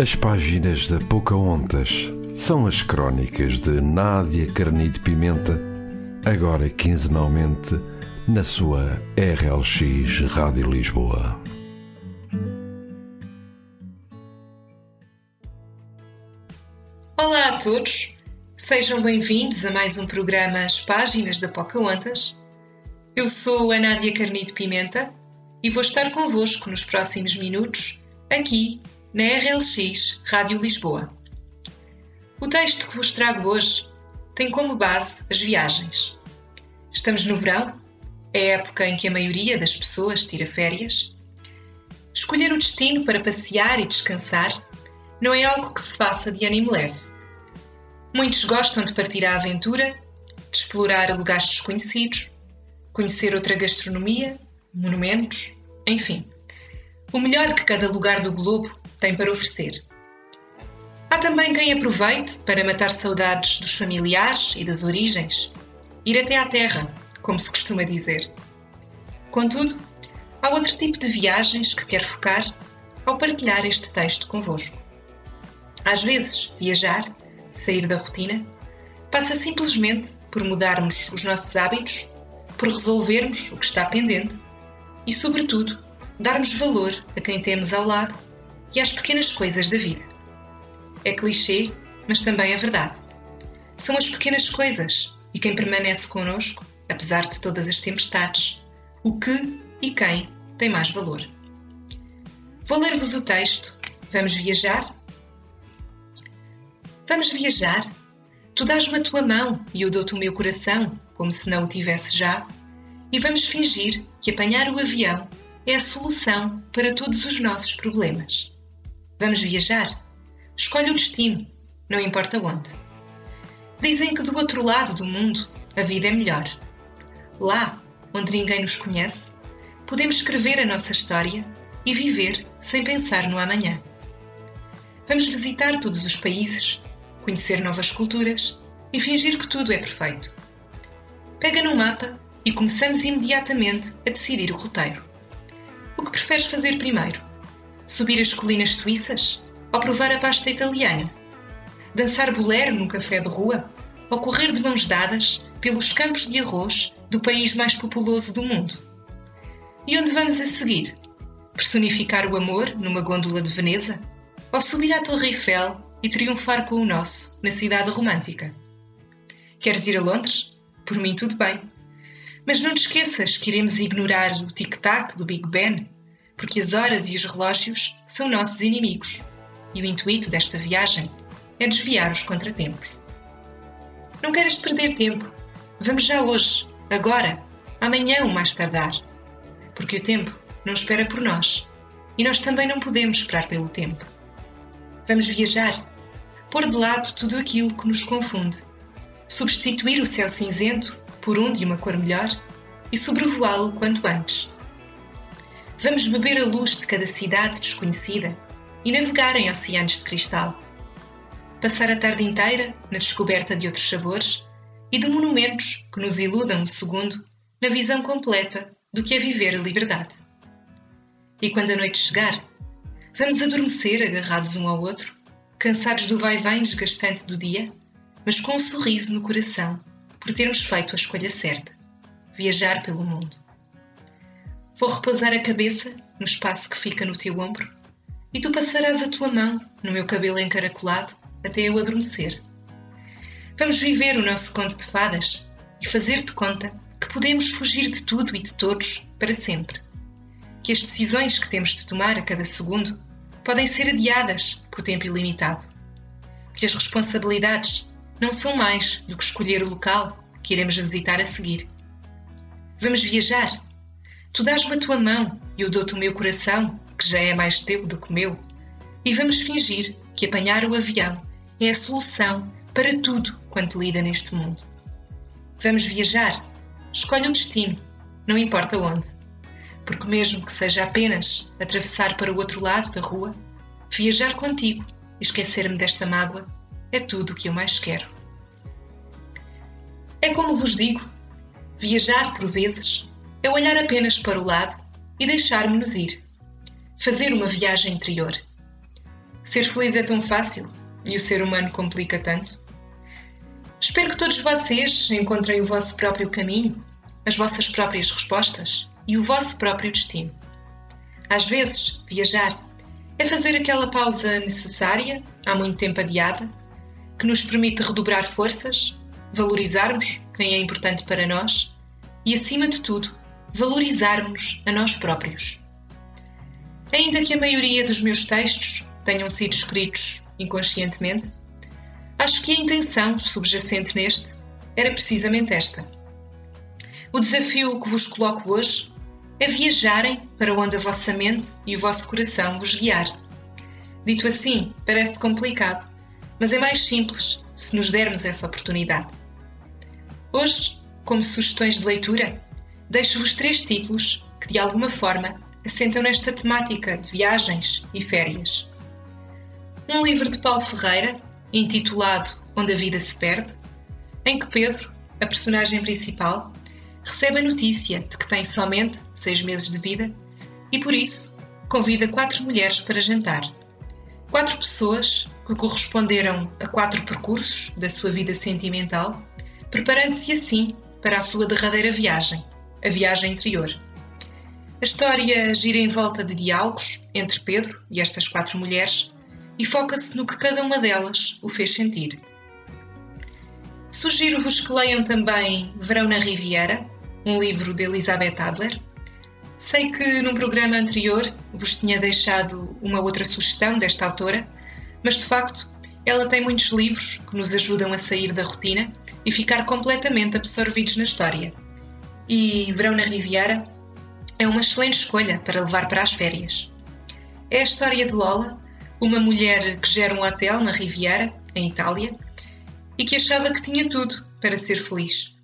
As páginas da Pocahontas são as crónicas de Nádia Carnide Pimenta, agora quinzenalmente na sua RLX Rádio Lisboa. Olá a todos, sejam bem-vindos a mais um programa As Páginas da Pocahontas. Eu sou a Nádia Carnide Pimenta e vou estar convosco nos próximos minutos, aqui na RLX Rádio Lisboa. O texto que vos trago hoje tem como base as viagens. Estamos no verão, é a época em que a maioria das pessoas tira férias. Escolher o destino para passear e descansar não é algo que se faça de ânimo leve. Muitos gostam de partir à aventura, de explorar lugares desconhecidos, conhecer outra gastronomia, monumentos, enfim. O melhor que cada lugar do globo tem para oferecer. Há também quem aproveite para matar saudades dos familiares e das origens, ir até à terra, como se costuma dizer. Contudo, há outro tipo de viagens que quero focar ao partilhar este texto convosco. Às vezes, viajar sair da rotina, passa simplesmente por mudarmos os nossos hábitos, por resolvermos o que está pendente e, sobretudo, darmos valor a quem temos ao lado e às pequenas coisas da vida. É clichê, mas também é verdade. São as pequenas coisas e quem permanece conosco, apesar de todas as tempestades, o que e quem tem mais valor. Vou ler-vos o texto. Vamos viajar? Vamos viajar? Tu dás-me a tua mão e eu dou-te o meu coração, como se não o tivesse já, e vamos fingir que apanhar o avião é a solução para todos os nossos problemas. Vamos viajar? Escolhe o destino, não importa onde. Dizem que do outro lado do mundo a vida é melhor. Lá, onde ninguém nos conhece, podemos escrever a nossa história e viver sem pensar no amanhã. Vamos visitar todos os países conhecer novas culturas e fingir que tudo é perfeito. Pega no mapa e começamos imediatamente a decidir o roteiro. O que preferes fazer primeiro? Subir as colinas suíças ou provar a pasta italiana? Dançar bolero num café de rua ou correr de mãos dadas pelos campos de arroz do país mais populoso do mundo? E onde vamos a seguir? Personificar o amor numa gôndola de Veneza? Ou subir à Torre Eiffel e triunfar com o nosso na cidade romântica. Queres ir a Londres? Por mim, tudo bem. Mas não te esqueças que iremos ignorar o tic-tac do Big Ben, porque as horas e os relógios são nossos inimigos e o intuito desta viagem é desviar os contratempos. Não queres perder tempo. Vamos já hoje, agora, amanhã ou mais tardar. Porque o tempo não espera por nós e nós também não podemos esperar pelo tempo. Vamos viajar, pôr de lado tudo aquilo que nos confunde, substituir o céu cinzento por um de uma cor melhor e sobrevoá-lo quanto antes. Vamos beber a luz de cada cidade desconhecida e navegar em oceanos de cristal. Passar a tarde inteira na descoberta de outros sabores e de monumentos que nos iludam um segundo na visão completa do que é viver a liberdade. E quando a noite chegar, Vamos adormecer agarrados um ao outro, cansados do vai-vem desgastante do dia, mas com um sorriso no coração por termos feito a escolha certa viajar pelo mundo. Vou repousar a cabeça no espaço que fica no teu ombro e tu passarás a tua mão no meu cabelo encaracolado até eu adormecer. Vamos viver o nosso conto de fadas e fazer-te conta que podemos fugir de tudo e de todos para sempre. Que as decisões que temos de tomar a cada segundo podem ser adiadas por tempo ilimitado. Que as responsabilidades não são mais do que escolher o local que iremos visitar a seguir. Vamos viajar. Tu dás-me a tua mão e eu dou-te o meu coração, que já é mais teu do que meu, e vamos fingir que apanhar o avião é a solução para tudo quanto lida neste mundo. Vamos viajar. Escolhe um destino, não importa onde porque, mesmo que seja apenas atravessar para o outro lado da rua, viajar contigo e esquecer-me desta mágoa é tudo o que eu mais quero. É como vos digo: viajar, por vezes, é olhar apenas para o lado e deixar-me-nos ir. Fazer uma viagem interior. Ser feliz é tão fácil e o ser humano complica tanto. Espero que todos vocês encontrem o vosso próprio caminho, as vossas próprias respostas e o vosso próprio destino. Às vezes, viajar é fazer aquela pausa necessária, há muito tempo adiada, que nos permite redobrar forças, valorizarmos quem é importante para nós e, acima de tudo, valorizarmos a nós próprios. Ainda que a maioria dos meus textos tenham sido escritos inconscientemente, acho que a intenção subjacente neste era precisamente esta. O desafio que vos coloco hoje é viajarem para onde a vossa mente e o vosso coração vos guiar. Dito assim, parece complicado, mas é mais simples se nos dermos essa oportunidade. Hoje, como sugestões de leitura, deixo-vos três títulos que, de alguma forma, assentam nesta temática de viagens e férias. Um livro de Paulo Ferreira, intitulado Onde a Vida se Perde, em que Pedro, a personagem principal, recebe a notícia de que tem somente seis meses de vida e, por isso, convida quatro mulheres para jantar. Quatro pessoas que corresponderam a quatro percursos da sua vida sentimental, preparando-se assim para a sua derradeira viagem, a viagem interior. A história gira em volta de diálogos entre Pedro e estas quatro mulheres e foca-se no que cada uma delas o fez sentir. Sugiro-vos que leiam também Verão na Riviera, um livro de Elizabeth Adler. Sei que num programa anterior vos tinha deixado uma outra sugestão desta autora, mas de facto ela tem muitos livros que nos ajudam a sair da rotina e ficar completamente absorvidos na história. E Verão na Riviera é uma excelente escolha para levar para as férias. É a história de Lola, uma mulher que gera um hotel na Riviera, em Itália, e que achava que tinha tudo para ser feliz.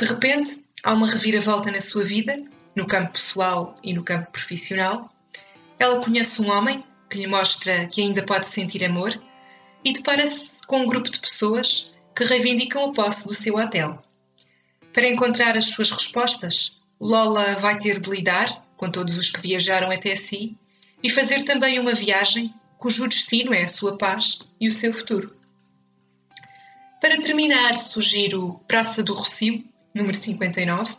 De repente, há uma reviravolta na sua vida, no campo pessoal e no campo profissional. Ela conhece um homem que lhe mostra que ainda pode sentir amor e depara-se com um grupo de pessoas que reivindicam a posse do seu hotel. Para encontrar as suas respostas, Lola vai ter de lidar com todos os que viajaram até si e fazer também uma viagem cujo destino é a sua paz e o seu futuro. Para terminar, sugiro Praça do Rocio, número 59.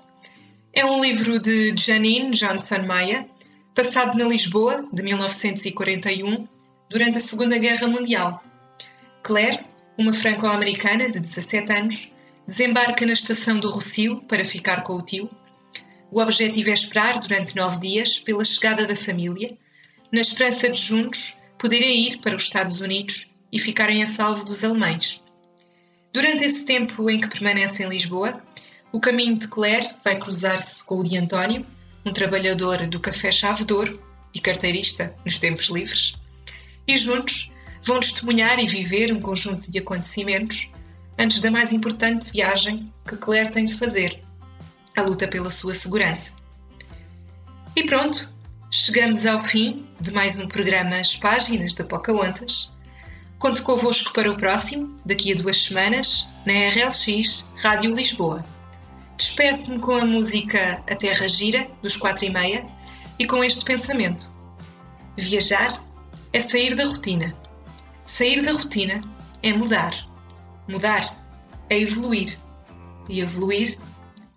É um livro de Janine Johnson Maia, passado na Lisboa, de 1941, durante a Segunda Guerra Mundial. Claire, uma franco-americana de 17 anos, desembarca na estação do Rocio para ficar com o tio. O objetivo é esperar durante nove dias pela chegada da família, na esperança de juntos poderem ir para os Estados Unidos e ficarem a salvo dos alemães. Durante esse tempo em que permanece em Lisboa, o caminho de Claire vai cruzar-se com o de António, um trabalhador do Café Chave Douro e carteirista nos tempos livres, e juntos vão testemunhar e viver um conjunto de acontecimentos antes da mais importante viagem que Claire tem de fazer, a luta pela sua segurança. E pronto, chegamos ao fim de mais um programa As Páginas da Pocahontas. Conto convosco para o próximo, daqui a duas semanas, na RLX Rádio Lisboa. Despeço-me com a música A Terra Gira, dos quatro e meia, e com este pensamento. Viajar é sair da rotina. Sair da rotina é mudar. Mudar é evoluir. E evoluir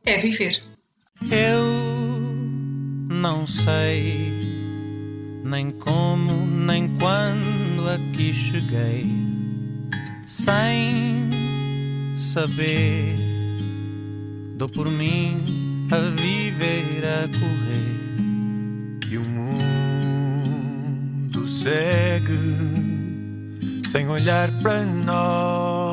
é viver. Eu não sei nem como, nem quando aqui cheguei, sem saber Dou por mim a viver, a correr. E o mundo segue sem olhar para nós.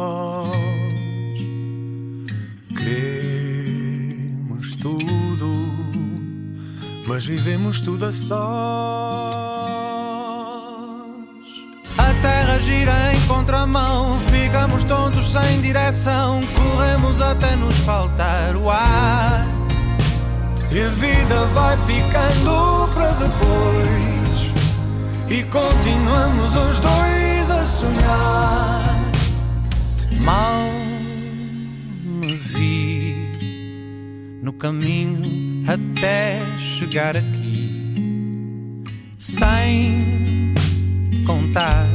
Mas vivemos tudo a sós. A terra gira em contramão Ficamos tontos sem direção, corremos até nos faltar o ar. E a vida vai ficando para depois, e continuamos os dois a sonhar. Mal me vi no caminho até chegar aqui, sem contar.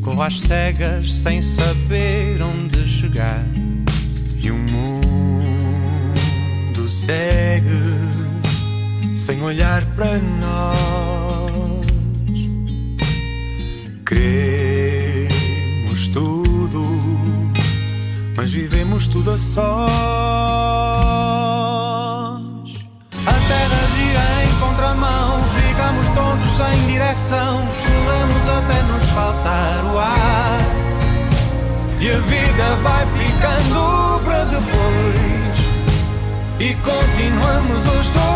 Corro às cegas sem saber onde chegar. E o mundo segue sem olhar para nós. Queremos tudo, mas vivemos tudo a sós. Contramão, ficamos todos sem direção. Corremos até nos faltar o ar. E a vida vai ficando para depois. E continuamos os dois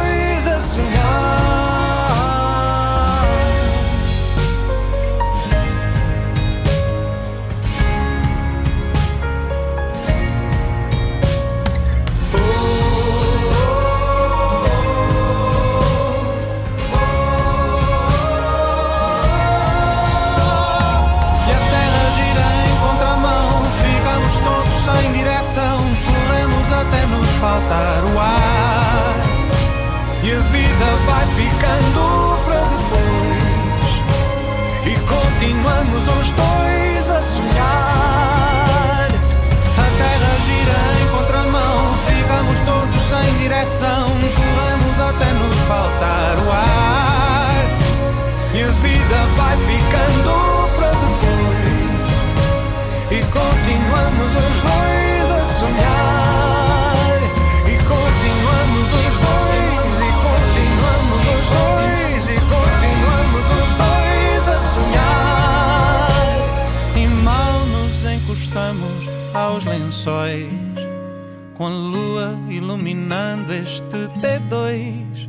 Com a lua iluminando este T2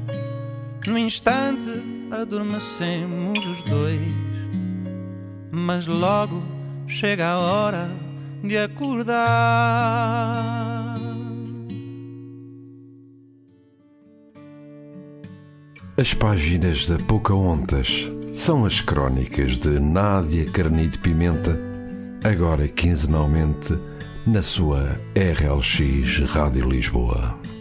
no instante adormecemos os dois, mas logo chega a hora de acordar. As páginas da Pocahontas são as crónicas de Nádia Carnide Pimenta, agora quinzenalmente na sua RLX Rádio Lisboa.